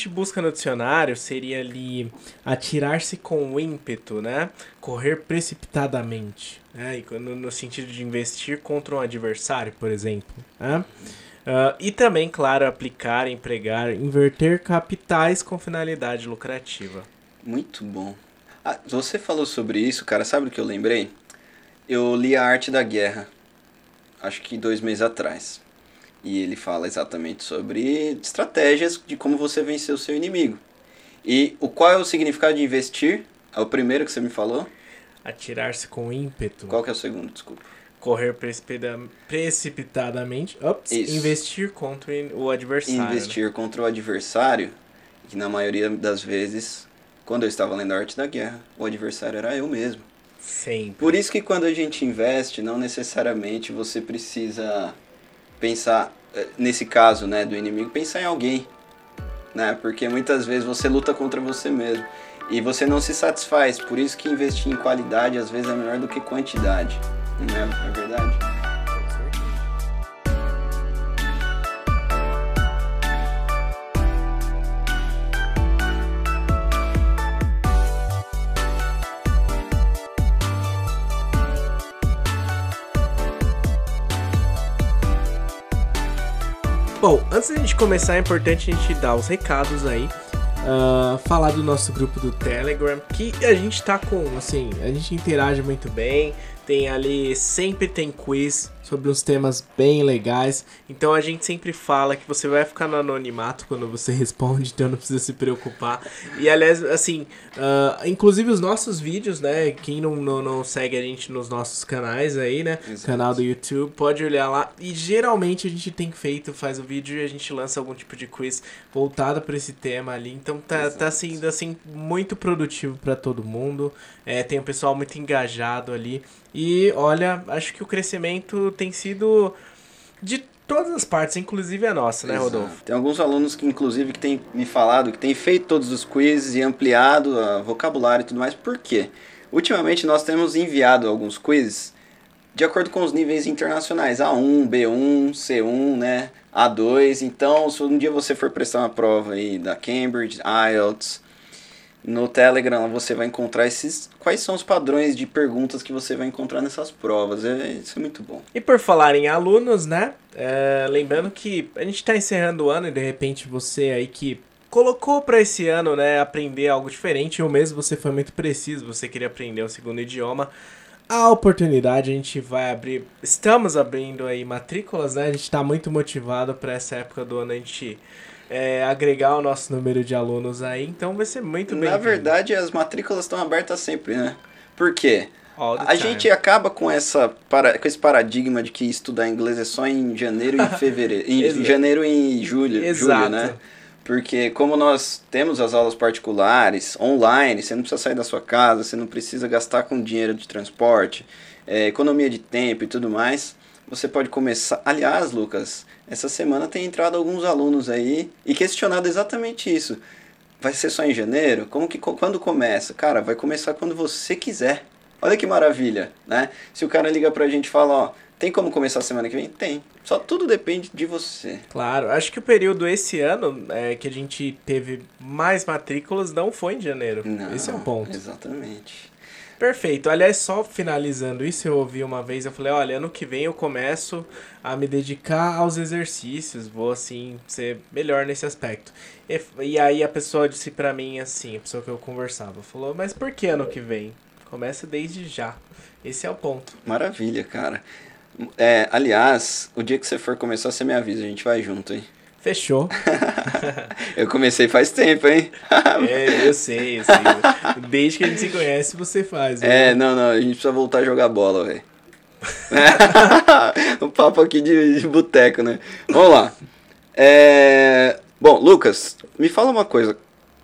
gente busca no dicionário, seria ali atirar-se com ímpeto, né? Correr precipitadamente. Né? Quando- no sentido de investir contra um adversário, por exemplo. Né? Ah, e também, claro, aplicar, empregar, inverter capitais com finalidade lucrativa. Muito bom. Ah, você falou sobre isso, cara. Sabe o que eu lembrei? Eu li A Arte da Guerra, acho que dois meses atrás. E ele fala exatamente sobre estratégias de como você vencer o seu inimigo. E o qual é o significado de investir? É o primeiro que você me falou? Atirar-se com ímpeto. Qual que é o segundo? Desculpa. Correr precipitadamente. Isso. investir contra o adversário. né? Investir contra o adversário, que na maioria das vezes, quando eu estava lendo a Arte da Guerra, o adversário era eu mesmo. Sempre. Por isso que quando a gente investe, não necessariamente você precisa pensar, eh, nesse caso, né, do inimigo, pensar em alguém, né? Porque muitas vezes você luta contra você mesmo e você não se satisfaz. Por isso que investir em qualidade às vezes é melhor do que quantidade. É, não é verdade? Bom, antes da gente começar, é importante a gente dar os recados aí. ah, falar do nosso grupo do Telegram, que a gente tá com, assim, a gente interage muito bem. Tem ali, sempre tem quiz sobre uns temas bem legais. Então a gente sempre fala que você vai ficar no anonimato quando você responde, então não precisa se preocupar. E aliás, assim, ah, inclusive os nossos vídeos, né? Quem não, não, não segue a gente nos nossos canais aí, né? Exato. Canal do YouTube, pode olhar lá. E geralmente a gente tem feito, faz o vídeo e a gente lança algum tipo de quiz voltado para esse tema ali. Então tá, tá sendo assim muito produtivo para todo mundo. É, tem um pessoal muito engajado ali. E olha, acho que o crescimento tem sido de todas as partes, inclusive a nossa, né, Exato. Rodolfo? Tem alguns alunos que, inclusive, que têm me falado que têm feito todos os quizzes e ampliado o vocabulário e tudo mais. Por quê? Ultimamente nós temos enviado alguns quizzes de acordo com os níveis internacionais. A1, B1, C1, né? A2. Então, se um dia você for prestar uma prova aí da Cambridge, IELTS, no Telegram você vai encontrar esses. Quais são os padrões de perguntas que você vai encontrar nessas provas? É, isso é muito bom. E por falar em alunos, né? é, lembrando que a gente está encerrando o ano e de repente você aí que colocou para esse ano, né, aprender algo diferente, ou mesmo você foi muito preciso, você queria aprender um segundo idioma. A oportunidade a gente vai abrir, estamos abrindo aí matrículas, né? A gente está muito motivado para essa época do ano a gente é, agregar o nosso número de alunos aí, então vai ser muito bem. Na verdade, as matrículas estão abertas sempre, né? Por quê? A gente acaba com, essa, para- com esse paradigma de que estudar inglês é só em janeiro e fevereiro. Em janeiro e julho, Exato. julho, né? Porque como nós temos as aulas particulares, online, você não precisa sair da sua casa, você não precisa gastar com dinheiro de transporte, é, economia de tempo e tudo mais, você pode começar... Aliás, Lucas, essa semana tem entrado alguns alunos aí e questionado exatamente isso. Vai ser só em janeiro? Como que quando começa? Cara, vai começar quando você quiser. Olha que maravilha, né? Se o cara liga pra gente e fala, ó, tem como começar a semana que vem? Tem. Só tudo depende de você. Claro, acho que o período esse ano é, que a gente teve mais matrículas não foi em janeiro. Não, Esse é o ponto. Exatamente. Perfeito. Aliás, só finalizando isso, eu ouvi uma vez, eu falei, olha, ano que vem eu começo a me dedicar aos exercícios, vou assim ser melhor nesse aspecto. E, e aí a pessoa disse para mim assim, a pessoa que eu conversava, falou, mas por que ano que vem? Começa desde já. Esse é o ponto. Maravilha, cara. É, aliás, o dia que você for começar, você me avisa, a gente vai junto, hein? Fechou. eu comecei faz tempo, hein? é, eu sei, eu sei. Desde que a gente se conhece, você faz. É, não, não, a gente precisa voltar a jogar bola, velho. um papo aqui de, de boteco, né? Vamos lá. É... Bom, Lucas, me fala uma coisa.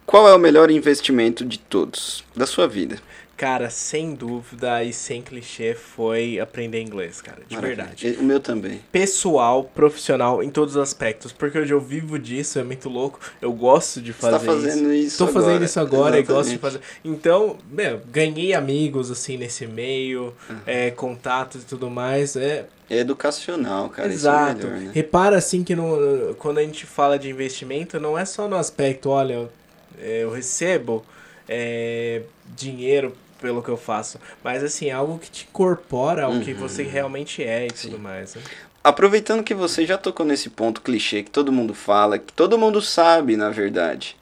Qual é o melhor investimento de todos da sua vida? Cara, sem dúvida e sem clichê foi aprender inglês, cara, de Maravilha. verdade. O meu também. Pessoal, profissional, em todos os aspectos, porque hoje eu vivo disso, é muito louco. Eu gosto de fazer Você tá fazendo isso, isso Tô agora. fazendo isso agora Exatamente. e gosto de fazer. Então, meu, ganhei amigos assim nesse meio, uhum. é, contatos e tudo mais, é é educacional, cara. Exato. Isso é melhor, né? Repara assim que no, quando a gente fala de investimento, não é só no aspecto, olha, eu, eu recebo é, dinheiro pelo que eu faço. Mas assim, é algo que te incorpora ao uhum. que você realmente é e Sim. tudo mais. Né? Aproveitando que você já tocou nesse ponto clichê que todo mundo fala, que todo mundo sabe, na verdade.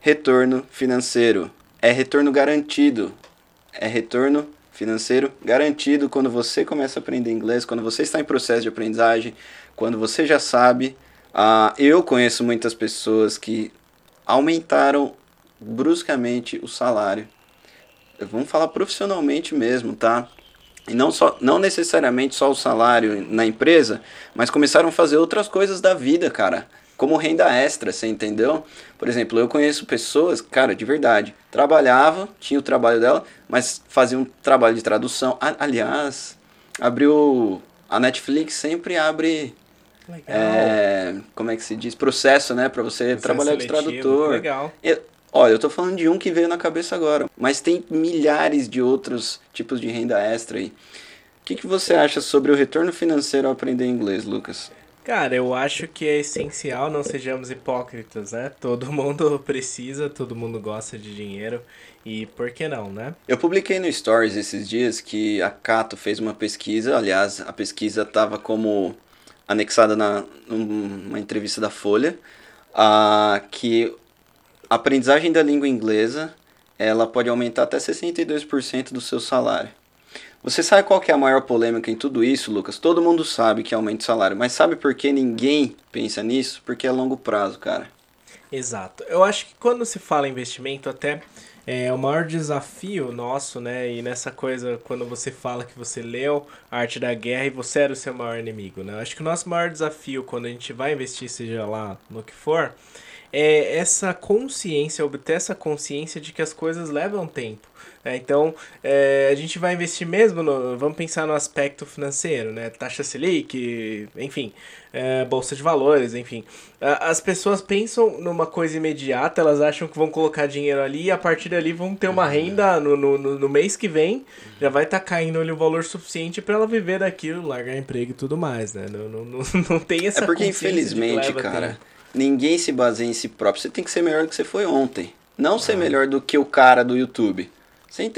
Retorno financeiro. É retorno garantido. É retorno financeiro garantido quando você começa a aprender inglês, quando você está em processo de aprendizagem, quando você já sabe. Uh, eu conheço muitas pessoas que aumentaram bruscamente o salário vamos falar profissionalmente mesmo, tá? E não, só, não necessariamente só o salário na empresa, mas começaram a fazer outras coisas da vida, cara. Como renda extra, você entendeu? Por exemplo, eu conheço pessoas, cara, de verdade, trabalhava, tinha o trabalho dela, mas fazia um trabalho de tradução. aliás, abriu. A Netflix sempre abre Legal. É, como é que se diz? Processo, né? Para você Processo trabalhar de tradutor. Legal. Eu, Olha, eu tô falando de um que veio na cabeça agora, mas tem milhares de outros tipos de renda extra aí. O que, que você acha sobre o retorno financeiro ao aprender inglês, Lucas? Cara, eu acho que é essencial, não sejamos hipócritas, né? Todo mundo precisa, todo mundo gosta de dinheiro e por que não, né? Eu publiquei no Stories esses dias que a Cato fez uma pesquisa, aliás, a pesquisa estava como anexada na, numa entrevista da Folha, uh, que a aprendizagem da língua inglesa ela pode aumentar até 62% do seu salário. Você sabe qual é a maior polêmica em tudo isso, Lucas? Todo mundo sabe que aumenta o salário, mas sabe por que ninguém pensa nisso? Porque é longo prazo, cara. Exato. Eu acho que quando se fala investimento, até é o maior desafio nosso, né? E nessa coisa, quando você fala que você leu a Arte da Guerra e você era o seu maior inimigo, né? Eu acho que o nosso maior desafio quando a gente vai investir, seja lá no que for, é essa consciência, obter essa consciência de que as coisas levam tempo. Né? Então, é, a gente vai investir mesmo, no, vamos pensar no aspecto financeiro, né? Taxa Selic, enfim, é, bolsa de valores, enfim. As pessoas pensam numa coisa imediata, elas acham que vão colocar dinheiro ali e a partir dali vão ter uma renda no, no, no mês que vem, já vai estar tá caindo ali o valor suficiente para ela viver daquilo, largar emprego e tudo mais, né? Não, não, não, não tem essa É porque, infelizmente, cara. Tempo ninguém se baseia em si próprio. Você tem que ser melhor do que você foi ontem. Não ser melhor do que o cara do YouTube.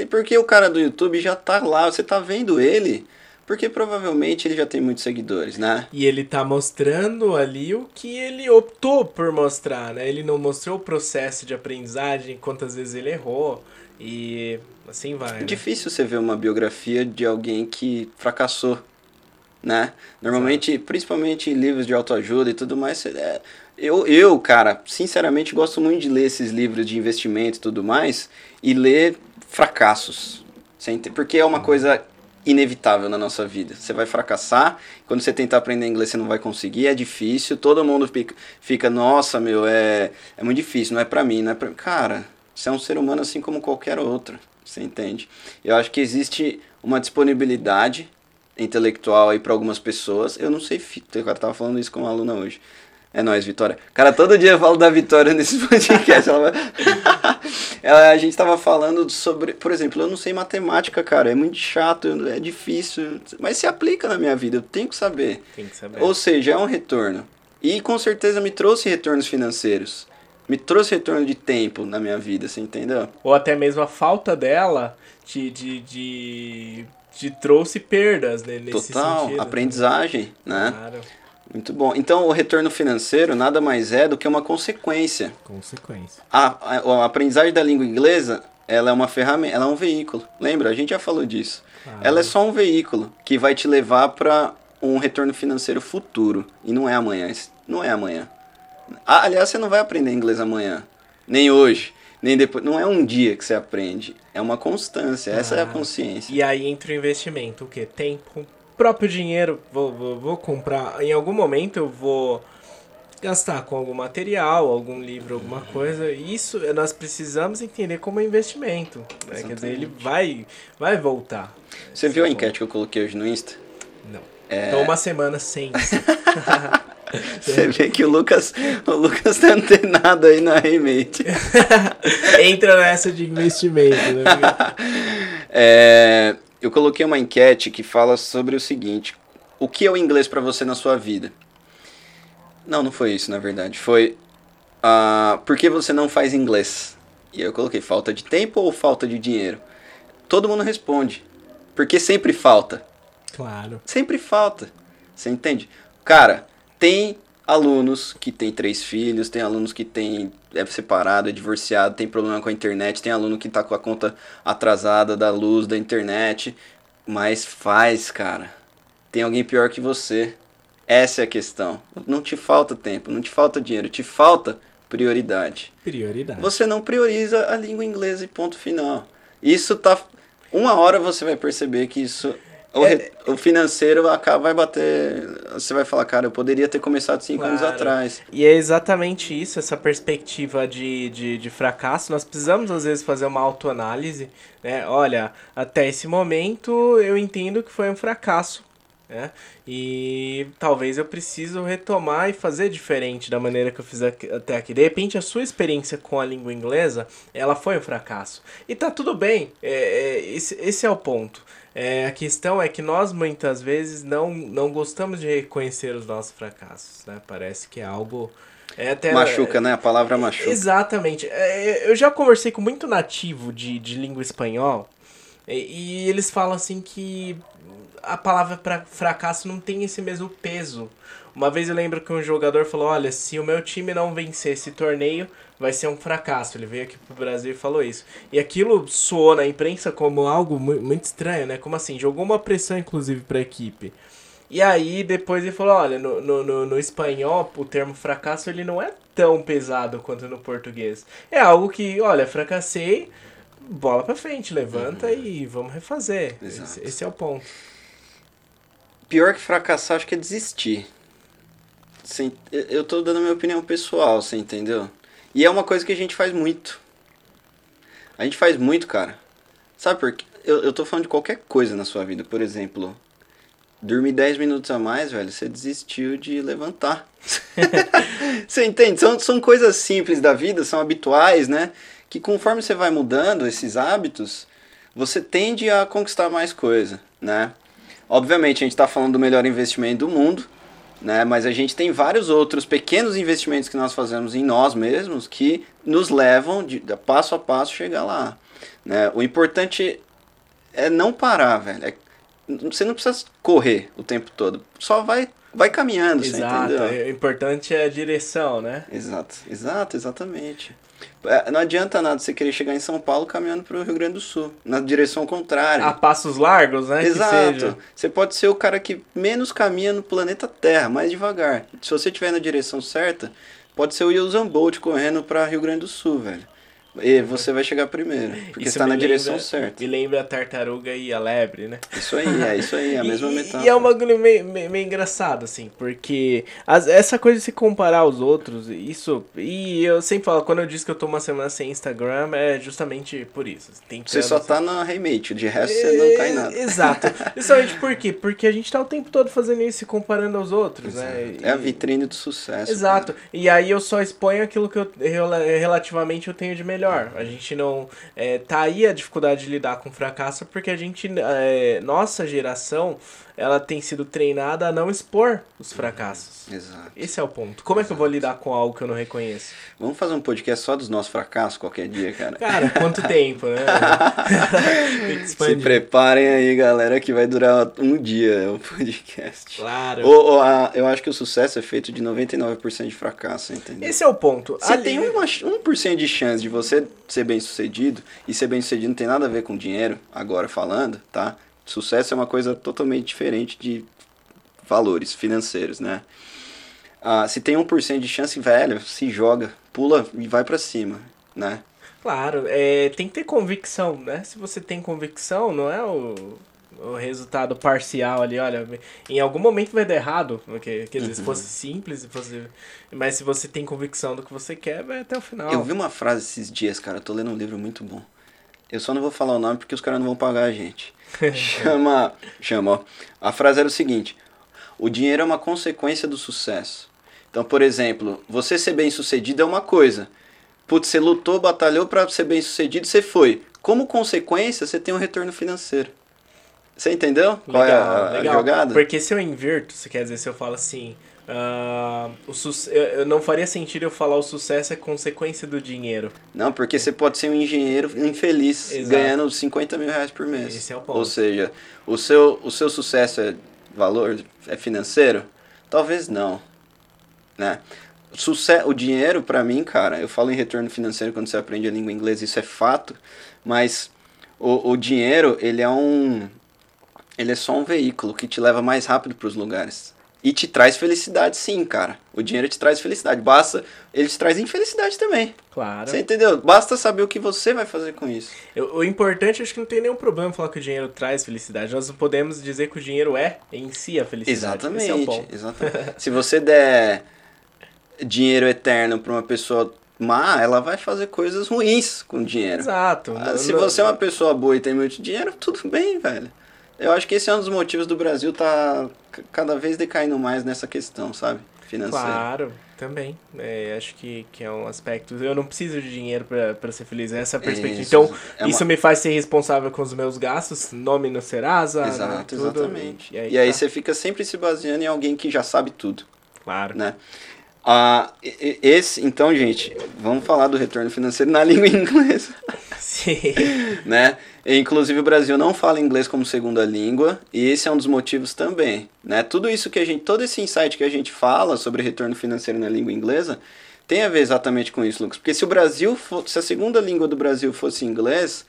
Porque o cara do YouTube já tá lá, você tá vendo ele. Porque provavelmente ele já tem muitos seguidores, né? E ele tá mostrando ali o que ele optou por mostrar, né? Ele não mostrou o processo de aprendizagem, quantas vezes ele errou. E assim vai. É né? difícil você ver uma biografia de alguém que fracassou, né? Normalmente, Exato. principalmente livros de autoajuda e tudo mais, é, eu, eu, cara, sinceramente gosto muito de ler esses livros de investimento e tudo mais e ler fracassos. Porque é uma uhum. coisa inevitável na nossa vida. Você vai fracassar, quando você tentar aprender inglês você não vai conseguir, é difícil, todo mundo fica, fica nossa, meu, é, é muito difícil, não é pra mim, não é pra... Cara, você é um ser humano assim como qualquer outro, você entende? Eu acho que existe uma disponibilidade intelectual aí para algumas pessoas, eu não sei, eu tava falando isso com uma aluna hoje, é nóis, Vitória. Cara, todo dia eu falo da Vitória nesse podcast. ela... ela, a gente tava falando sobre. Por exemplo, eu não sei matemática, cara. É muito chato, é difícil. Mas se aplica na minha vida, eu tenho que saber. Tem que saber. Ou seja, é um retorno. E com certeza me trouxe retornos financeiros. me trouxe retorno de tempo na minha vida, você entendeu? Ou até mesmo a falta dela te, de, de, te trouxe perdas né, nesse Total, sentido. aprendizagem, né? Claro, Muito bom. Então, o retorno financeiro nada mais é do que uma consequência. consequência. A, a, a aprendizagem da língua inglesa, ela é uma ferramenta, ela é um veículo. Lembra? A gente já falou disso. Claro. Ela é só um veículo que vai te levar para um retorno financeiro futuro. E não é amanhã. Não é amanhã. Ah, aliás, você não vai aprender inglês amanhã. Nem hoje. Nem depois. Não é um dia que você aprende. É uma constância. Essa é a Ah. consciência. E aí entra o investimento, o que? Tempo, próprio dinheiro, vou, vou, vou comprar. Em algum momento eu vou gastar com algum material, algum livro, alguma coisa. Isso nós precisamos entender como é investimento. Né? Quer dizer, ele vai, vai voltar. Você viu a enquete que eu coloquei hoje no Insta? Não. É. Então uma semana sem. Você vê que o Lucas, o Lucas tá antenado aí na remate. Entra nessa de investimento, né? É, eu coloquei uma enquete que fala sobre o seguinte: o que é o inglês para você na sua vida? Não, não foi isso, na verdade. Foi ah, por que você não faz inglês? E aí eu coloquei falta de tempo ou falta de dinheiro? Todo mundo responde. Porque sempre falta. Claro. Sempre falta. Você entende? Cara, tem alunos que têm três filhos, tem alunos que têm é separado, é divorciado, tem problema com a internet, tem aluno que tá com a conta atrasada da luz, da internet, mas faz, cara. Tem alguém pior que você. Essa é a questão. Não te falta tempo, não te falta dinheiro, te falta prioridade. Prioridade. Você não prioriza a língua inglesa e ponto final. Isso tá. Uma hora você vai perceber que isso. O, É- re- o financeiro acaba, vai bater. Você vai falar, cara, eu poderia ter começado cinco anos Claro. atrás. E é exatamente isso, essa perspectiva de, de, de fracasso. Nós precisamos, às vezes, fazer uma autoanálise. Né? Olha, até esse momento eu entendo que foi um fracasso. Né? E talvez eu preciso retomar e fazer diferente da maneira que eu fiz até aqui. De repente, a sua experiência com a língua inglesa, ela foi um fracasso. E tá tudo bem, é, é, esse, esse é o ponto. É, a questão é que nós muitas vezes não, não gostamos de reconhecer os nossos fracassos, né? Parece que é algo. É até, Machuca, né? A palavra machuca. Exatamente. É, Eu já conversei com muito nativo de, de língua espanhol e, e eles falam assim que a palavra pra fracasso não tem esse mesmo peso. Uma vez eu lembro que um jogador falou: Olha, se o meu time não vencer esse torneio, vai ser um fracasso. Ele veio aqui pro Brasil e falou isso. E aquilo soou na imprensa como algo mu- muito estranho, né? Como assim? Jogou uma pressão, inclusive, pra equipe. E aí depois ele falou, olha, no, no, no, espanhol o termo fracasso ele não é tão pesado quanto no português. É algo que, olha, fracassei, bola pra frente, levanta e vamos refazer. Esse, esse é o ponto. Pior que fracassar, acho que é desistir. Eu- Eu tô dando a minha opinião pessoal, você entendeu? E é uma coisa que a gente faz muito. A gente faz muito, cara. Sabe por quê? Eu, eu tô falando de qualquer coisa na sua vida. Por exemplo, dormir 10 minutos a mais, velho, você desistiu de levantar. você entende? São, são coisas simples da vida, são habituais, né? Que conforme você vai mudando esses hábitos, você tende a conquistar mais coisa, né? Obviamente, a gente está falando do melhor investimento do mundo, né? Mas a gente tem vários outros pequenos investimentos que nós fazemos em nós mesmos que nos levam de, de passo a passo chegar lá, né? O importante é não parar, velho. É- você não precisa correr o tempo todo, só vai vai caminhando, você Exato. entendeu? é- O importante é a direção, né? Exato, exato, exatamente. É, Não adianta nada você querer chegar em São Paulo caminhando para o Rio Grande do Sul, na direção contrária. A passos largos, né? Exato. Você pode ser o cara que menos caminha no planeta Terra, mais devagar. Se você estiver na direção certa, pode ser o Usain Bolt correndo para Rio Grande do Sul, velho. E você vai chegar primeiro, porque Isso está na me direção lembra- certa. Me lembra a tartaruga e a lebre, né? Isso aí, é isso aí, é a mesma e, metáfora. E é um bagulho meio, meio, meio engraçado, assim, porque as- essa coisa de se comparar aos outros, isso. E eu sempre falo, quando eu disse que eu tô uma semana sem Instagram, é justamente por isso. Tentando, Você só assim, tá na remate, de resto você não cai em nada. Exato. Justamente por quê? Porque a gente tá o tempo todo fazendo isso e comparando aos outros, né? É a vitrine do sucesso. Exato. E aí eu só exponho aquilo que eu rela- relativamente eu tenho de melhor. A gente não. É, tá aí a dificuldade de lidar com fracasso porque a gente. É, nossa geração ela tem sido treinada a não expor os fracassos. Exato. Esse é o ponto. Como é que eu vou lidar com algo que eu não reconheço? Vamos fazer um podcast só dos nossos fracassos qualquer dia, cara. Cara, quanto tempo, né? Tem que Se preparem aí, galera, que vai durar um dia o podcast. Claro. Ou, ou a- eu acho que o sucesso é feito de 99% de fracasso, entendeu? Esse é o ponto. Você Ali- tem uma, ch- 1% de chance de você ser bem sucedido, e ser bem sucedido não tem nada a ver com dinheiro, agora falando, tá? Sucesso é uma coisa totalmente diferente de valores financeiros, né? Ah, se tem 1% de chance, velho, se joga, pula e vai pra cima, né? Claro, é, tem que ter convicção, né? Se você tem convicção, não é o, o resultado parcial ali, olha, em algum momento vai dar errado, porque, quer dizer, se Uhum. fosse simples, se fosse, mas se você tem convicção do que você quer, vai até o final. Eu vi uma frase esses dias, cara, eu tô lendo um livro muito bom. Eu só não vou falar o nome porque os caras não vão pagar a gente. Chama. Chama, ó. A frase era o seguinte: O dinheiro é uma consequência do sucesso. Então, por exemplo, você ser bem sucedido é uma coisa. Putz, você lutou, batalhou pra ser bem sucedido, você foi. Como consequência, você tem um retorno financeiro. Você entendeu? Qual é a, a jogada? Porque se eu inverto, você quer dizer, se eu falo assim, ah, o su- eu, não faria sentido eu falar o sucesso é consequência do dinheiro. Não, porque você pode ser um engenheiro infeliz Exato. ganhando 50 mil reais por mês. Esse é o ponto. Ou seja, o seu, o seu sucesso é valor, é financeiro? Talvez não. Né? Suce o dinheiro, pra mim, cara, eu falo em retorno financeiro quando você aprende a língua inglesa, isso é fato, mas o, o dinheiro, ele é um. Ele é só um veículo que te leva mais rápido pros lugares. E te traz felicidade, sim, cara. O dinheiro te traz felicidade. Basta. Ele te traz infelicidade também. Claro. Você entendeu? Basta saber o que você vai fazer com isso. Eu- o importante, acho que não tem nenhum problema falar que o dinheiro traz felicidade. Nós não podemos dizer que o dinheiro é em si a felicidade. É Exatamente. ponto. exatamente. Se você der dinheiro eterno pra uma pessoa má, ela vai fazer coisas ruins com dinheiro. Exato. Ah, Se você é uma pessoa boa e tem muito dinheiro, tudo bem, velho. Eu acho que esse é um dos motivos do Brasil tá cada vez decaindo mais nessa questão, sabe? Financeira. Claro, também. É, acho que, que é um aspecto. Eu não preciso de dinheiro pra ser feliz. Essa é a perspectiva. Isso, então, é uma- isso me faz ser responsável com os meus gastos, nome no Serasa. né, Exato, tudo. exatamente. E aí, E aí tá. você fica sempre se baseando em alguém que já sabe tudo. Claro. né? Ah, esse, então, gente, vamos falar do retorno financeiro na língua inglesa, Sim. né? Inclusive o Brasil não fala inglês como segunda língua e esse é um dos motivos também, né? Tudo isso que a gente, todo esse insight que a gente fala sobre retorno financeiro na língua inglesa tem a ver exatamente com isso, Lucas. Porque se o Brasil, fo- se a segunda língua do Brasil fosse inglês,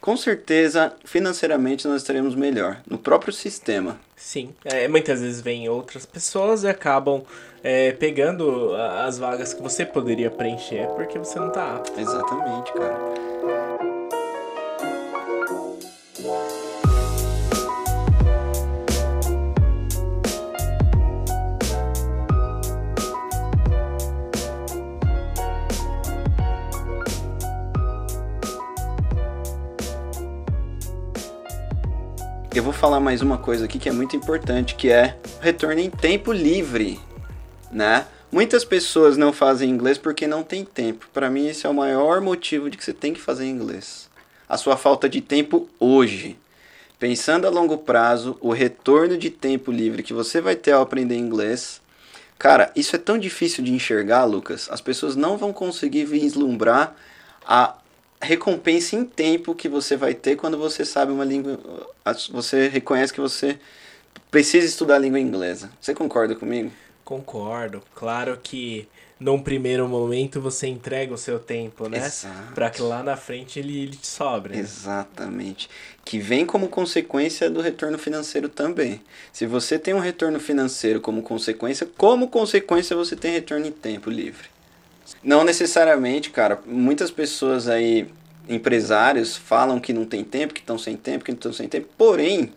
com certeza financeiramente nós estaremos melhor no próprio sistema. Sim. É, muitas vezes vêm outras pessoas e acabam é, pegando as vagas que você poderia preencher porque você não tá apto. Exatamente, cara. Eu vou falar mais uma coisa aqui que é muito importante, que é retorno em tempo livre, né? Muitas pessoas não fazem inglês porque não tem tempo. Para mim esse é o maior motivo de que você tem que fazer inglês. A sua falta de tempo hoje. Pensando a longo prazo, o retorno de tempo livre que você vai ter ao aprender inglês. Cara, isso é tão difícil de enxergar, Lucas. As pessoas não vão conseguir vislumbrar a recompensa em tempo que você vai ter quando você sabe uma língua. Você reconhece que você precisa estudar a língua inglesa. Você concorda comigo? Concordo. Claro que num primeiro momento você entrega o seu tempo, né? Pra que lá na frente ele, ele te sobre. né? Exatamente. Que vem como consequência do retorno financeiro também. Se você tem um retorno financeiro como consequência, como consequência você tem retorno em tempo livre. Não necessariamente, cara. Muitas pessoas aí, empresários, falam que não tem tempo, que estão sem tempo, que não estão sem tempo. Porém,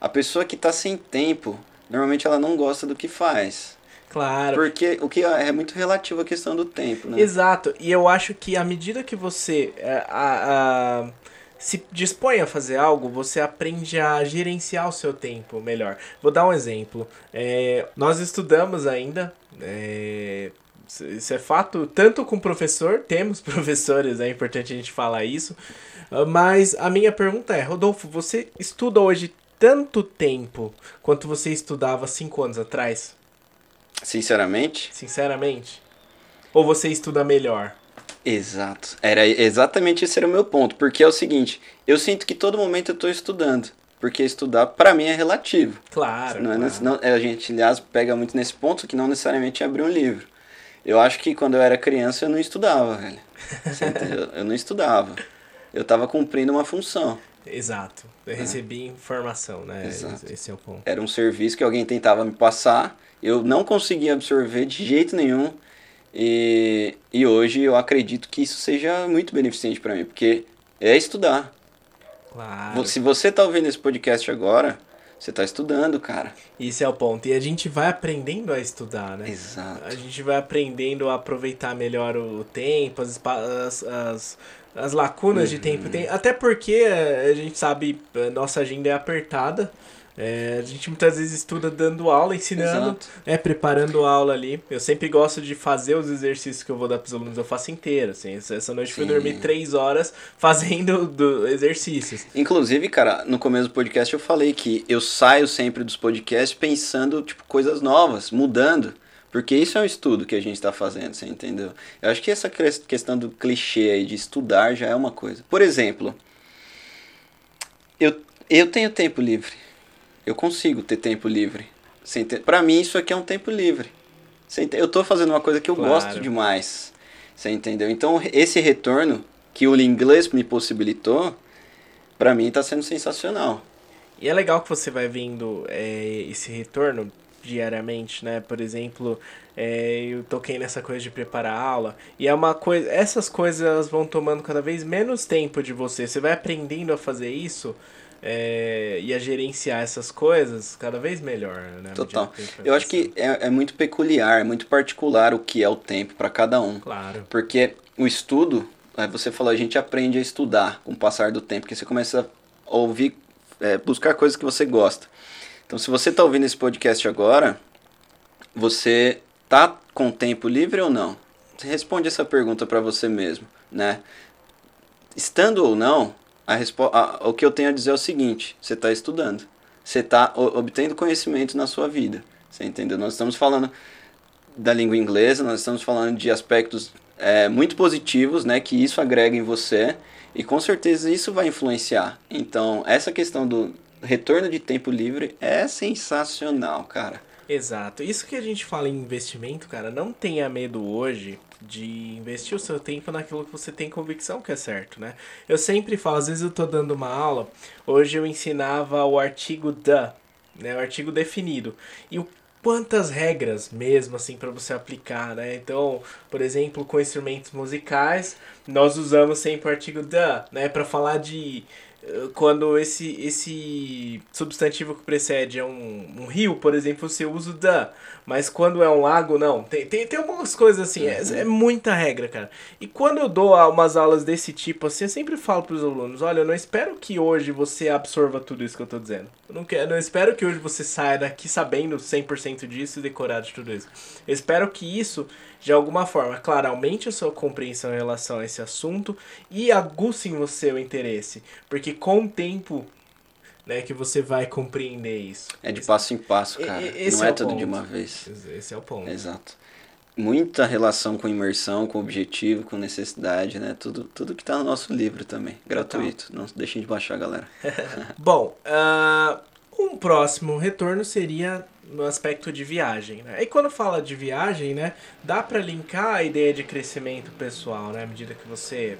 a pessoa que está sem tempo, normalmente ela não gosta do que faz. Claro. Porque o que é muito relativo à questão do tempo, né? Exato. E eu acho que à medida que você é, a- a- se dispõe a fazer algo, você aprende a gerenciar o seu tempo melhor. Vou dar um exemplo. É, nós estudamos ainda. é, isso é fato, tanto com professor, temos professores, é importante a gente falar isso. ah, Mas a minha pergunta é, Rodolfo, você estuda hoje tanto tempo quanto você estudava cinco anos atrás? Sinceramente? Sinceramente? Ou você estuda melhor? Exato. Era exatamente esse era o meu ponto, porque é o seguinte, eu sinto que todo momento eu estou estudando, porque estudar para mim é relativo. Claro. Não, é claro. não- a gente, aliás, pega muito nesse ponto que não necessariamente é abrir um livro. Eu acho que quando eu era criança eu não estudava, velho. Eu não estudava. Eu estava cumprindo uma função. Exato. Eu recebi informação, né? É. Exato. Esse é o ponto. Era um serviço que alguém tentava me passar, eu não conseguia absorver de jeito nenhum. E, e hoje eu acredito que isso seja muito beneficente para mim, porque é estudar. Claro. Se você tá ouvindo esse podcast agora, você tá estudando, cara. Esse é o ponto. E a gente vai aprendendo a estudar, né? Exato. A gente vai aprendendo a aproveitar melhor o tempo, as, as, as, as lacunas de tempo. Tem, até porque eh, a gente sabe, a nossa agenda é apertada. É, a gente muitas vezes estuda dando aula, ensinando, Exato. é, preparando aula ali. Eu sempre gosto de fazer os exercícios que eu vou dar para os alunos, eu faço inteiro. Assim. Essa noite eu fui Sim. dormir três horas fazendo do, exercícios. Inclusive, cara, no começo do podcast eu falei que eu saio sempre dos podcasts pensando, tipo, coisas novas, mudando. Porque isso é um estudo que a gente está fazendo, você entendeu? Eu acho que essa questão do clichê aí de estudar já é uma coisa. Por exemplo, eu, eu tenho tempo livre. Eu consigo ter tempo livre. Ente- Pra mim, isso aqui é um tempo livre. Eu tô fazendo uma coisa que eu Claro. gosto demais. Você entendeu? Então, esse retorno que o inglês me possibilitou, pra mim tá sendo sensacional. E é legal que você vai vendo é, esse retorno diariamente, né? Por exemplo, é, eu toquei nessa coisa de preparar a aula e é uma coisa, essas coisas elas vão tomando cada vez menos tempo de você. Você vai aprendendo a fazer isso é, e a gerenciar essas coisas cada vez melhor, né? Total. que Eu acho que é, é muito peculiar, é muito particular o que é o tempo pra cada um. claro, Porque o estudo, é, você falou, a gente aprende a estudar com o passar do tempo, porque você começa a ouvir, é, buscar coisas que você gosta. Então, se você está ouvindo esse podcast agora, você tá com tempo livre ou não? Você responde essa pergunta para você mesmo, né? Estando ou não, a respo- a- o que eu tenho a dizer é o seguinte: você está estudando, você está obtendo conhecimento na sua vida. Você entendeu? Nós estamos falando da língua inglesa, nós estamos falando de aspectos é, muito positivos, né, que isso agrega em você e com certeza isso vai influenciar. Então, essa questão do retorno de tempo livre é sensacional, cara. Exato. Isso que a gente fala em investimento, cara, não tenha medo hoje de investir o seu tempo naquilo que você tem convicção que é certo, né? Eu sempre falo, às vezes eu tô dando uma aula, hoje eu ensinava o artigo the, né, o artigo definido. E o quantas regras mesmo assim para você aplicar, né? Então, por exemplo, com instrumentos musicais, nós usamos sempre o artigo the, né, para falar de quando esse, esse substantivo que precede é um, um rio, por exemplo, você usa o the. Mas quando é um lago, não. Tem, tem, tem algumas coisas assim, é, é muita regra, cara. E quando eu dou umas aulas desse tipo, assim, eu sempre falo pros alunos, olha, eu não espero que hoje você absorva tudo isso que eu tô dizendo. Eu não, quero, não espero que hoje você saia daqui sabendo 100% disso e decorado de tudo isso. Eu espero que isso, de alguma forma, claro, aumente a sua compreensão em relação a esse assunto e aguce em você o interesse. Porque com o tempo, né, que você vai compreender isso. É de passo em passo, cara. e- Não é é, tudo de ponto. uma vez. Esse é o ponto. Exato. Muita relação com imersão, com objetivo, com necessidade, né? Tudo, tudo que tá no nosso livro também. Gratuito. Não deixem de baixar, galera. Bom, ah, um próximo retorno seria no aspecto de viagem, né? E quando fala de viagem, né, dá para linkar a ideia de crescimento pessoal, né, à medida que você,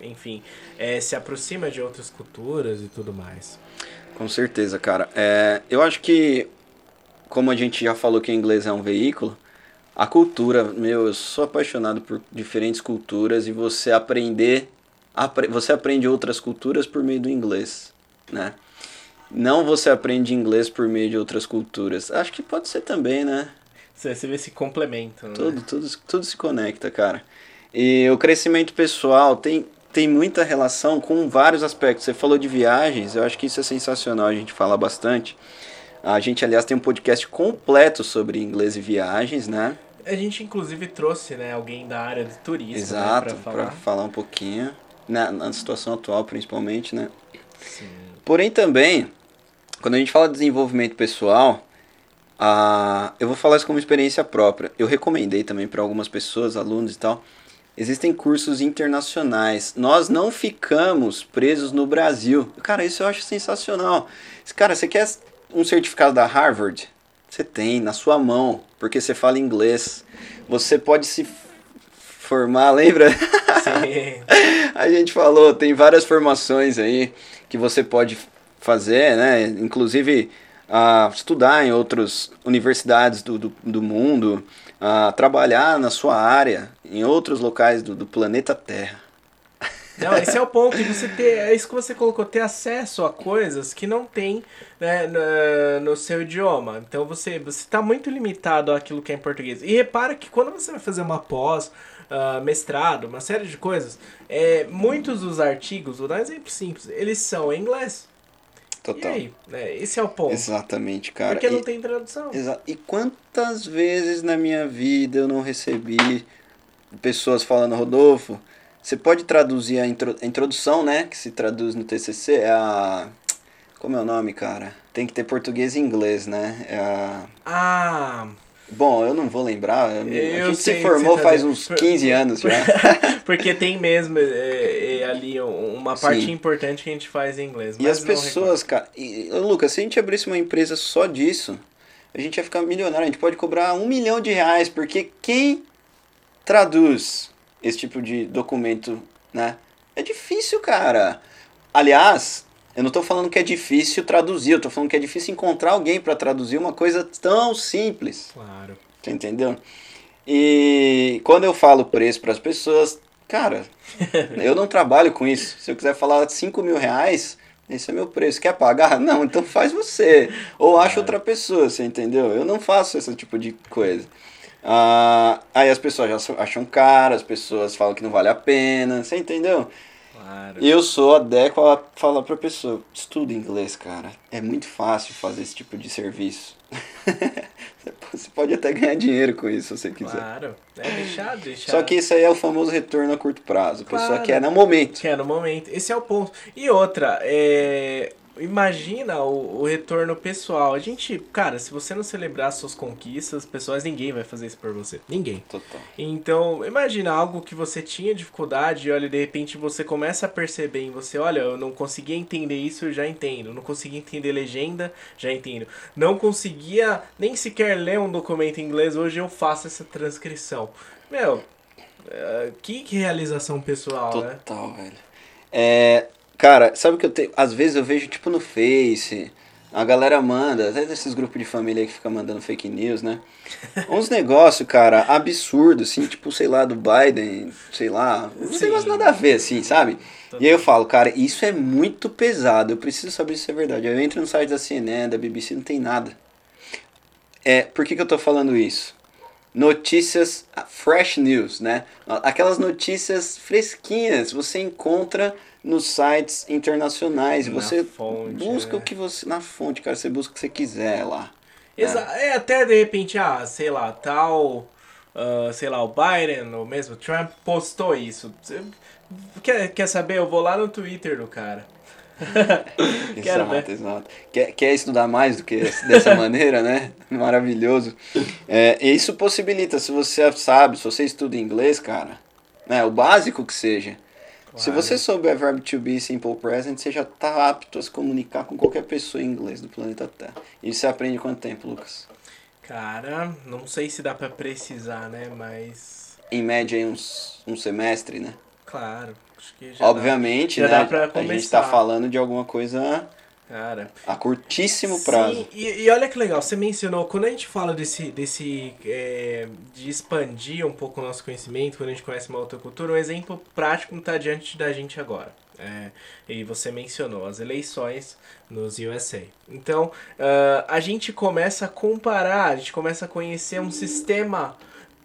enfim, eh, se aproxima de outras culturas e tudo mais. Com certeza, cara. É, eu acho que, como a gente já falou que o inglês é um veículo, a cultura, meu, eu sou apaixonado por diferentes culturas e você aprender, apre- você aprende outras culturas por meio do inglês, né? Não você aprende inglês por meio de outras culturas. Acho que pode ser também, né? Você, vê esse complemento, né? Tudo, tudo, tudo se conecta, cara. E o crescimento pessoal tem, tem muita relação com vários aspectos. Você falou de viagens, eu acho que isso é sensacional, a gente fala bastante. A gente, aliás, tem um podcast completo sobre inglês e viagens, né? A gente inclusive trouxe, né, alguém da área de turismo, Exato, né, para falar. falar. um pouquinho, na, na situação atual principalmente, né? Sim. Porém também, quando a gente fala de desenvolvimento pessoal, ah, eu vou falar isso como experiência própria. Eu recomendei também para algumas pessoas, alunos e tal. Existem cursos internacionais. Nós não ficamos presos no Brasil. Cara, isso eu acho sensacional. Cara, você quer um certificado da Harvard? Você tem na sua mão, porque você fala inglês. Você pode se formar, lembra? Sim. a gente falou, tem várias formações aí que você pode fazer, né? Inclusive a estudar em outras universidades do, do, do mundo, a trabalhar na sua área, em outros locais do, do planeta Terra. Não, esse é o ponto. Você ter, é isso que você colocou, ter acesso a coisas que não tem né, no, no, seu idioma. Então você está muito limitado àquilo que é em português. E repara que quando você vai fazer uma pós, uh, mestrado, uma série de coisas, é, muitos dos artigos, vou dar um exemplo simples, eles são em inglês. Total. E aí? É, esse é o ponto. Exatamente, cara. Porque e, não tem tradução. E quantas vezes na minha vida eu não recebi pessoas falando, Rodolfo, você pode traduzir a, intro a introdução, né? Que se traduz no TCC, é a... Como é o nome, cara? Tem que ter português e inglês, né? É a... Ah... Bom, eu não vou lembrar. Eu a gente se formou tá faz uns 15 anos já. Porque tem mesmo é, é, ali uma parte Sim. importante que a gente faz em inglês. e as pessoas, cara. E, Lucas, se a gente abrisse uma empresa só disso, a gente ia ficar milionário. A gente pode cobrar um milhão de reais, porque quem traduz esse tipo de documento, né? É difícil, cara. Aliás, eu não estou falando que é difícil traduzir, eu estou falando que é difícil encontrar alguém para traduzir uma coisa tão simples. Claro. Você entendeu? E quando eu falo preço para as pessoas, cara, eu não trabalho com isso. Se eu quiser falar 5 mil reais, esse é meu preço. Quer pagar? Não, então faz você. Ou acha outra pessoa, você entendeu? Eu não faço esse tipo de coisa. Ah, aí as pessoas já acham caro, as pessoas falam que não vale a pena, você entendeu? Claro. Eu sou adéquo a falar pra pessoa, estuda inglês, cara. É muito fácil fazer esse tipo de serviço. você pode até ganhar dinheiro com isso, se você quiser. Claro, é deixar, deixar. Só que isso aí é o famoso retorno a curto prazo. A claro. pessoa quer no momento. Quer no momento. Esse é o ponto. E outra, é imagina o, o, retorno pessoal. A gente, cara, se você não celebrar suas conquistas pessoais, ninguém vai fazer isso por você. Ninguém. Total. Então, imagina algo que você tinha dificuldade e olha, de repente você começa a perceber em você, olha, eu não conseguia entender isso, eu já entendo. Não conseguia entender legenda, já entendo. Não conseguia nem sequer ler um documento em inglês, hoje eu faço essa transcrição. Meu, uh, que realização pessoal, Total, né? Total, velho. É, Cara, sabe o que eu tenho? Às vezes eu vejo, tipo, no Face, a galera manda, até desses grupos de família que fica mandando fake news, né? Uns negócios, cara, absurdo, assim, tipo, sei lá, do Biden, sei lá, uns negócios nada a ver, assim, sabe? E aí eu falo, cara, isso é muito pesado, eu preciso saber se é verdade. Eu entro no site da CNN, da BBC, não tem nada. É, por que, que eu tô falando isso? Notícias, ah, fresh news, né? Aquelas notícias fresquinhas, você encontra nos sites internacionais. Na você fonte, busca é. o que você. Na fonte, cara, você busca o que você quiser lá. Exa é. é até de repente, ah, sei lá, tal. Uh, sei lá, o Biden ou mesmo Trump postou isso. Quer, quer saber? Eu vou lá no Twitter do cara. Quero exato, ver. exato. Quer, quer estudar mais do que dessa maneira, né? Maravilhoso. É, isso possibilita, se você sabe, se você estuda inglês, cara, né, o básico que seja, Claro. Se você souber verbo to be simple present, você já está apto a se comunicar com qualquer pessoa em inglês do planeta Terra. E você aprende quanto tempo, Lucas? Cara, não sei se dá para precisar, né? Mas. Em média, uns, um semestre, né? Claro. Acho que já Obviamente, dá, já né? Dá pra começar. A gente está falando de alguma coisa Cara. A curtíssimo prazo. Sim, e, e, olha que legal, você mencionou, quando a gente fala desse, desse é, de expandir um pouco o nosso conhecimento, quando a gente conhece uma outra cultura, um exemplo prático está diante da gente agora. É, e você mencionou as eleições nos USA. Então, uh, a gente começa a comparar, a gente começa a conhecer um sistema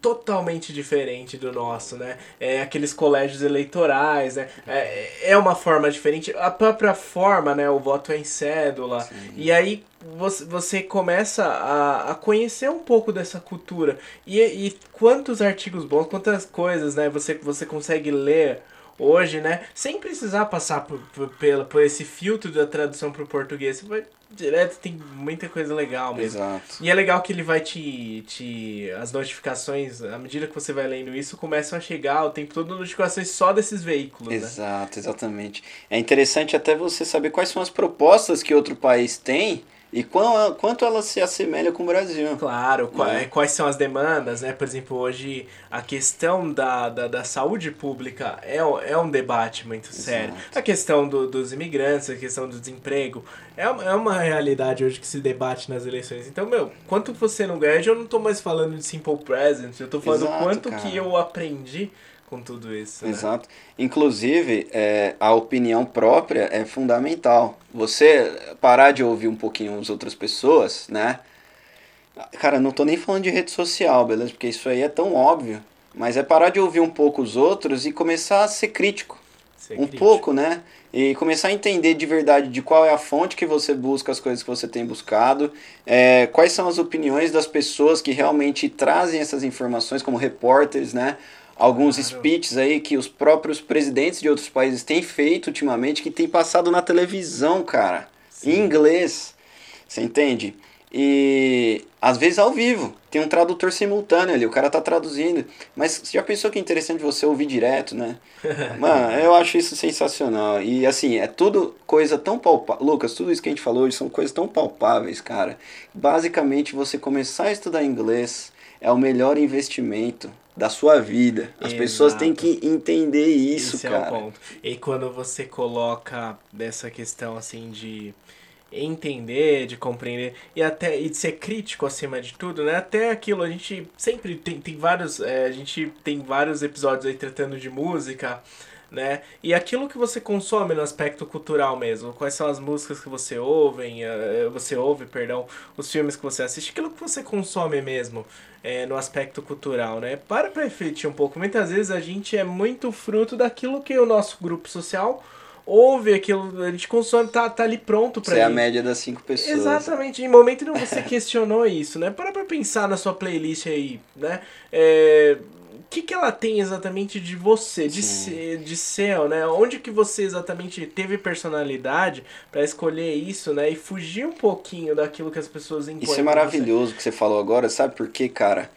totalmente diferente do nosso, né? É aqueles colégios eleitorais, né? É, é uma forma diferente. A própria forma, né? O voto é em cédula. Sim. E aí você, começa a, a conhecer um pouco dessa cultura. E, e quantos artigos bons, quantas coisas, né? Você, você consegue ler hoje, né? Sem precisar passar por, por, por, por esse filtro da tradução para o português. Você vai direto, tem muita coisa legal mesmo. Exato. E é legal que ele vai te, te. As notificações, à medida que você vai lendo isso, começam a chegar o tempo todo notificações só desses veículos. Né? Exato, né? exatamente. É interessante até você saber quais são as propostas que outro país tem e quão, quanto ela se assemelha com o Brasil. Claro, né? quais são as demandas, né? Por exemplo, hoje a questão da, da, da saúde pública é, é um debate muito sério. Exato. A questão do, dos imigrantes, a questão do desemprego, é, é uma realidade hoje que se debate nas eleições. Então, meu, quanto você não ganha, eu não tô mais falando de simple present, eu tô falando Exato, quanto cara. que eu aprendi com tudo isso. Né? Exato. Inclusive, é, a opinião própria é fundamental. Você parar de ouvir um pouquinho as outras pessoas, né? Cara, não tô nem falando de rede social, beleza? Porque isso aí é tão óbvio. Mas é parar de ouvir um pouco os outros e começar a ser crítico. Ser um crítico. pouco, né? E começar a entender de verdade de qual é a fonte que você busca as coisas que você tem buscado, é, quais são as opiniões das pessoas que realmente trazem essas informações, como repórteres, né? Alguns speeches aí que os próprios presidentes de outros países têm feito ultimamente, que tem passado na televisão, cara, Sim. em inglês. Você entende? E às vezes ao vivo, tem um tradutor simultâneo ali, o cara tá traduzindo. Mas você já pensou que é interessante você ouvir direto, né? Mano, eu acho isso sensacional. E assim, é tudo coisa tão palpável. Lucas, tudo isso que a gente falou hoje são coisas tão palpáveis, cara. Basicamente, você começar a estudar inglês é o melhor investimento da sua vida. As Exato. pessoas têm que entender isso, Esse cara. É o ponto. E quando você coloca dessa questão assim de entender, de compreender e até e de ser crítico acima de tudo, né? Até aquilo a gente sempre tem, tem vários é, a gente tem vários episódios aí tratando de música, né? E aquilo que você consome no aspecto cultural mesmo, quais são as músicas que você ouve, eh, você ouve, perdão, os filmes que você assiste, aquilo que você consome mesmo é, no aspecto cultural, né? Para pra refletir um pouco. Muitas vezes a gente é muito fruto daquilo que o nosso grupo social ouve aquilo, a gente consome, tá, tá ali pronto para Isso é a média das cinco pessoas. Exatamente, em momento nenhum você questionou isso, né? Para pra pensar na sua playlist aí, né? É, que, que ela tem exatamente de você, de, ser, de céu, né? Onde que você exatamente teve personalidade para escolher isso, né? E fugir um pouquinho daquilo que as pessoas impõem. Isso é maravilhoso que você falou agora, sabe por quê, cara?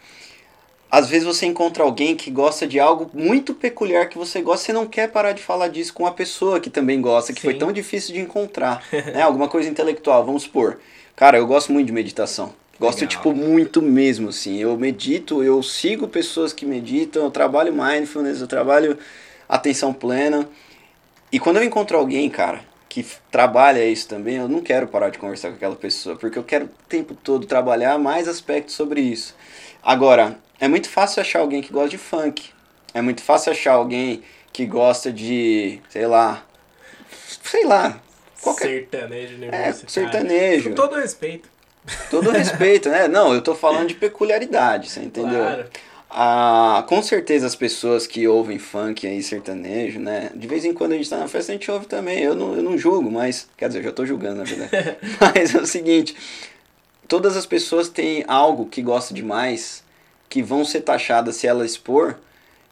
Às vezes você encontra alguém que gosta de algo muito peculiar que você gosta, você não quer parar de falar disso com uma pessoa que também gosta, que Sim. foi tão difícil de encontrar, né? Alguma coisa intelectual, vamos supor. Cara, eu gosto muito de meditação. Gosto, Legal. tipo, muito mesmo, assim. Eu medito, eu sigo pessoas que meditam, eu trabalho mindfulness, eu trabalho atenção plena. E quando eu encontro alguém, cara, que trabalha isso também, eu não quero parar de conversar com aquela pessoa, porque eu quero o tempo todo trabalhar mais aspectos sobre isso. Agora, é muito fácil achar alguém que gosta de funk. É muito fácil achar alguém que gosta de, sei lá, sei lá, qualquer... sertanejo, é, sertanejo. Com todo respeito. Todo respeito, né? Não, eu tô falando de peculiaridade, você entendeu? Claro. Ah, com certeza as pessoas que ouvem funk aí, sertanejo, né? De vez em quando a gente tá na festa, a gente ouve também. Eu não, eu não julgo, mas. Quer dizer, eu já tô julgando, na verdade. mas é o seguinte: todas as pessoas têm algo que gostam demais que vão ser taxadas se ela expor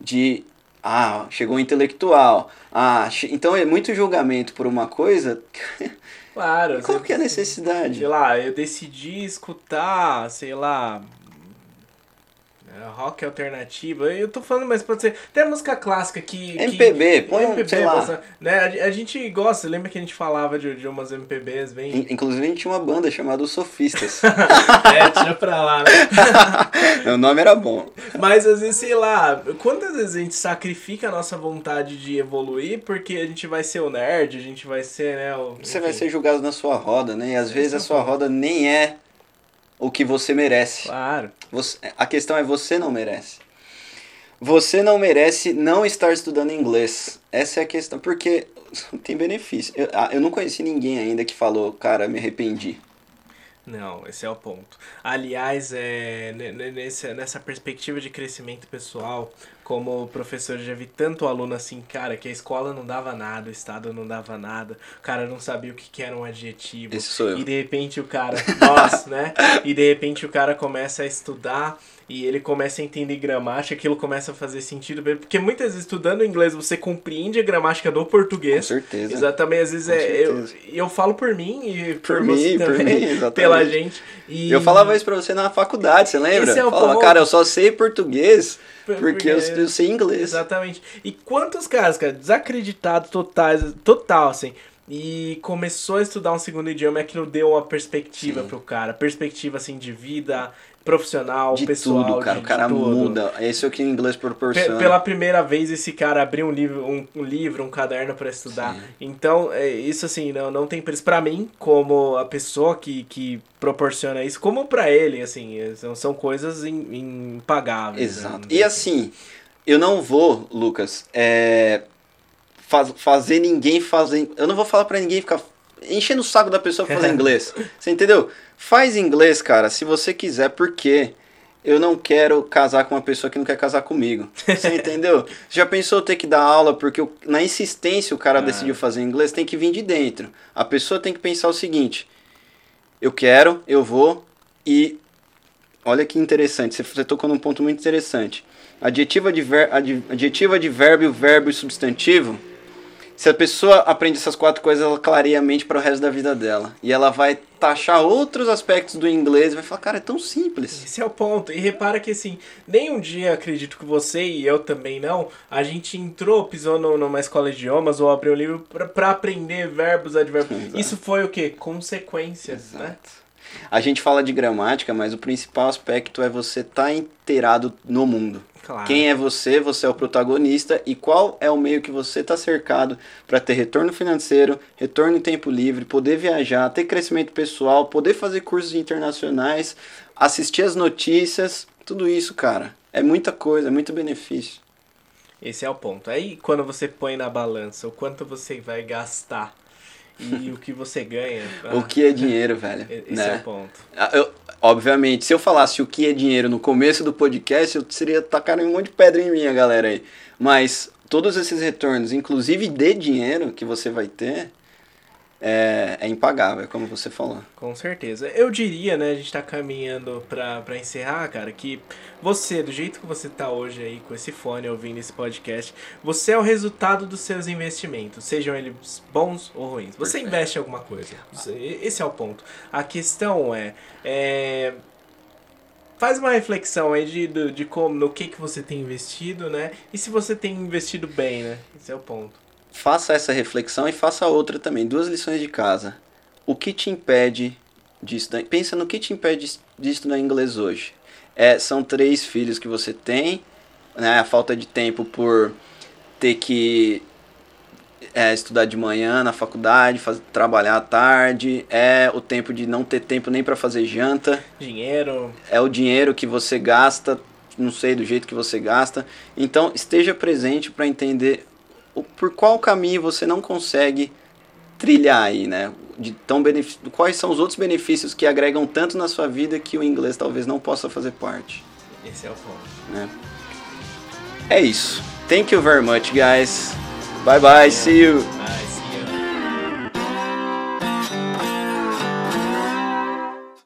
de. Ah, chegou um intelectual. Ah, então é muito julgamento por uma coisa. Claro. Qual que é a necessidade? Sei lá, eu decidi escutar, sei lá, rock alternativo. Eu tô falando, mas pode ser. Tem a música clássica que. MPB, que, põe MPB, sei lá. né? A, a, gente gosta, lembra que a gente falava de, de umas MPBs bem. Inclusive a gente tinha uma banda chamada Os Sofistas. é, tira pra lá, né? o nome era bom. Mas às vezes, sei lá, quantas vezes a gente sacrifica a nossa vontade de evoluir porque a gente vai ser o nerd, a gente vai ser, né? O, Você vai ser julgado na sua roda, né? E às vezes a sua roda nem é o que você merece. Claro. Você, a questão é você não merece. Você não merece não estar estudando inglês. Essa é a questão, porque tem benefício. Eu, ah, eu não conheci ninguém ainda que falou, cara, me arrependi. Não, esse é o ponto. Aliás, é, nessa, nessa perspectiva de crescimento pessoal, como professor, já vi tanto aluno assim, cara, que a escola não dava nada, o estado não dava nada, o cara não sabia o que, que era um adjetivo. Esse sou eu. E de repente o cara, nós, né? E de repente o cara começa a estudar e ele começa a entender gramática, aquilo começa a fazer sentido, porque muitas vezes estudando inglês você compreende a gramática do português. Com certeza. Exatamente, às vezes Com é, eu, certeza. eu falo por mim e por, Por você mim, por também, mim, exatamente. pela gente. E Eu falava isso pra você na faculdade, você lembra? Esse é o Falava, ponto. cara, eu só sei português Por- porque eu, porque- eu sei inglês. Exatamente. E quantos caras, cara, desacreditados totais, total, assim, e começou a estudar um segundo idioma, aquilo deu uma perspectiva Sim. pro cara, perspectiva, assim, de vida profissional, De pessoal, tudo, cara. de- o cara muda. Esse é o que o inglês proporciona. pela primeira vez esse cara abriu um livro, um, um livro, um caderno para estudar. Sim. Então, é, isso assim, não, não tem preço para mim, como a pessoa que, que proporciona isso, como para ele, assim, são, são coisas in- impagáveis. né? Exato. E assim, eu não vou, Lucas, é, faz- fazer ninguém fazer. Eu não vou falar pra ninguém ficar enchendo o saco da pessoa pra fazer inglês. Você entendeu? Faz inglês, cara, se você quiser, porque eu não quero casar com uma pessoa que não quer casar comigo. Você entendeu? Já pensou ter que dar aula porque o- na insistência o cara Ah. decidiu fazer inglês? Tem que vir de dentro. A pessoa tem que pensar o seguinte: eu quero, eu vou e Olha que interessante, você- você tocou num ponto muito interessante. Adjetiva, adver, ad- adjetivo, advérbio, verbo e substantivo. Se a pessoa aprende essas quatro coisas, ela clareia a mente para o resto da vida dela. E ela vai taxar outros aspectos do inglês e vai falar, cara, é tão simples. Esse é o ponto. E repara que assim, nem um dia acredito que você e eu também não, a gente entrou, pisou no- numa escola de idiomas ou abriu um livro pra aprender verbos, advérbios. Exato. Isso foi o quê? Consequências, né? A gente fala de gramática, mas o principal aspecto é você estar inteirado no mundo. Claro. Quem é você? Você é o protagonista e qual é o meio que você está cercado para ter retorno financeiro, retorno em tempo livre, poder viajar, ter crescimento pessoal, poder fazer cursos internacionais, assistir as notícias, tudo isso, cara. É muita coisa, é muito benefício. Esse é o ponto. Aí quando você põe na balança o quanto você vai gastar e o que você ganha. O que é dinheiro, velho? Esse né? é o ponto. Ah, eu- obviamente, se eu falasse o que é dinheiro no começo do podcast, eu seria tacar um monte de pedra em mim, a galera aí. Mas todos esses retornos, inclusive de dinheiro que você vai ter, é, é impagável, como você falou. Com certeza. Eu diria, né, a gente tá caminhando pra, pra encerrar, cara, que você, do jeito que você tá hoje aí, com esse fone, ouvindo esse podcast, você é o resultado dos seus investimentos, sejam eles bons ou ruins. Você Perfeito. investe em alguma coisa. Esse é o ponto. A questão é. é, Faz uma reflexão aí de, de, de como, no que, que você tem investido, né? E se você tem investido bem, né? Esse é o ponto. Faça essa reflexão e faça outra também. Duas lições de casa. O que te impede de estudar? Pensa no que te impede de estudar inglês hoje. É, são três filhos que você tem, né? A falta de tempo por ter que é, estudar de manhã na faculdade, faz, trabalhar à tarde, é o tempo de não ter tempo nem para fazer janta, Dinheiro, é o dinheiro que você gasta, não sei do jeito que você gasta. Então esteja presente para entender por qual caminho você não consegue trilhar aí, né? De tão benef... Quais são os outros benefícios que agregam tanto na sua vida que o inglês talvez não possa fazer parte. esse é o ponto. Né? É isso. Thank you very much, guys. Bye bye. See you. Mas